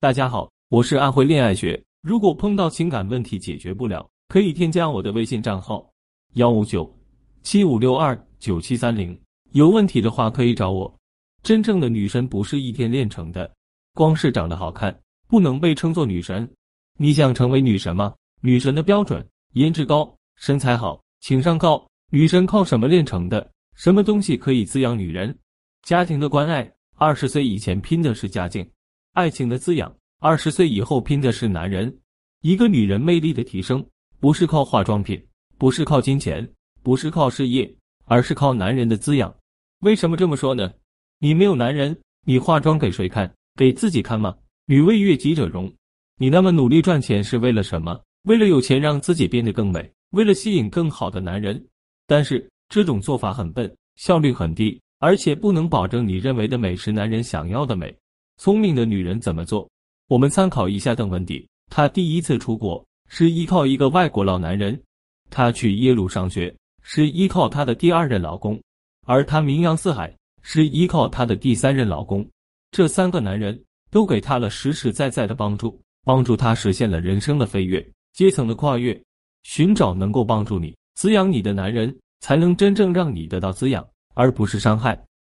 大家好，我是安徽恋爱学。如果碰到情感问题解决不了，可以添加我的微信账号幺五九七五六二九七三零。有问题的话可以找我。真正的女神不是一天练成的，光是长得好看不能被称作女神。你想成为女神吗？女神的标准：颜值高、身材好、情商高。女神靠什么练成的？什么东西可以滋养女人？家庭的关爱。二十岁以前拼的是家境。爱情的滋养，二十岁以后拼的是男人。一个女人魅力的提升，不是靠化妆品，不是靠金钱，不是靠事业，而是靠男人的滋养。为什么这么说呢？你没有男人，你化妆给谁看？给自己看吗？女为悦己者容。你那么努力赚钱是为了什么？为了有钱让自己变得更美，为了吸引更好的男人。但是这种做法很笨，效率很低，而且不能保证你认为的美是男人想要的美。聪明的女人怎么做？我们参考一下邓文迪。她第一次出国是依靠一个外国老男人，她去耶鲁上学是依靠她的第二任老公，而她名扬四海是依靠她的第三任老公。这三个男人都给她了实实在在的帮助，帮助她实现了人生的飞跃、阶层的跨越。寻找能够帮助你、滋养你的男人，才能真正让你得到滋养，而不是伤害。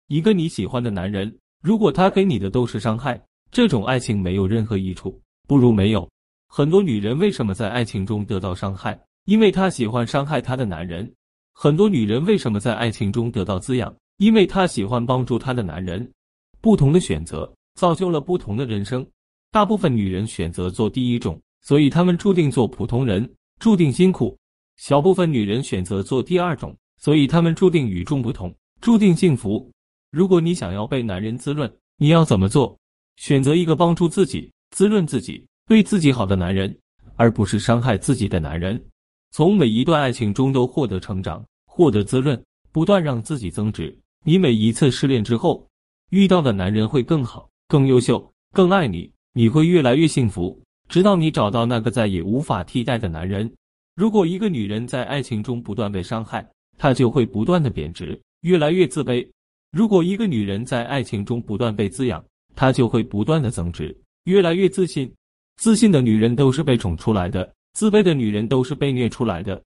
一个你喜欢的男人。如果他给你的都是伤害，这种爱情没有任何益处，不如没有。很多女人为什么在爱情中得到伤害？因为她喜欢伤害她的男人。很多女人为什么在爱情中得到滋养？因为她喜欢帮助她的男人。不同的选择造就了不同的人生。大部分女人选择做第一种，所以她们注定做普通人，注定辛苦。小部分女人选择做第二种，所以她们注定与众不同，注定幸福。如果你想要被男人滋润，你要怎么做？选择一个帮助自己、滋润自己、对自己好的男人，而不是伤害自己的男人。从每一段爱情中都获得成长、获得滋润，不断让自己增值。你每一次失恋之后遇到的男人会更好、更优秀、更爱你，你会越来越幸福，直到你找到那个再也无法替代的男人。如果一个女人在爱情中不断被伤害，她就会不断的贬值，越来越自卑。如果一个女人在爱情中不断被滋养，她就会不断的增值，越来越自信。自信的女人都是被宠出来的，自卑的女人都是被虐出来的。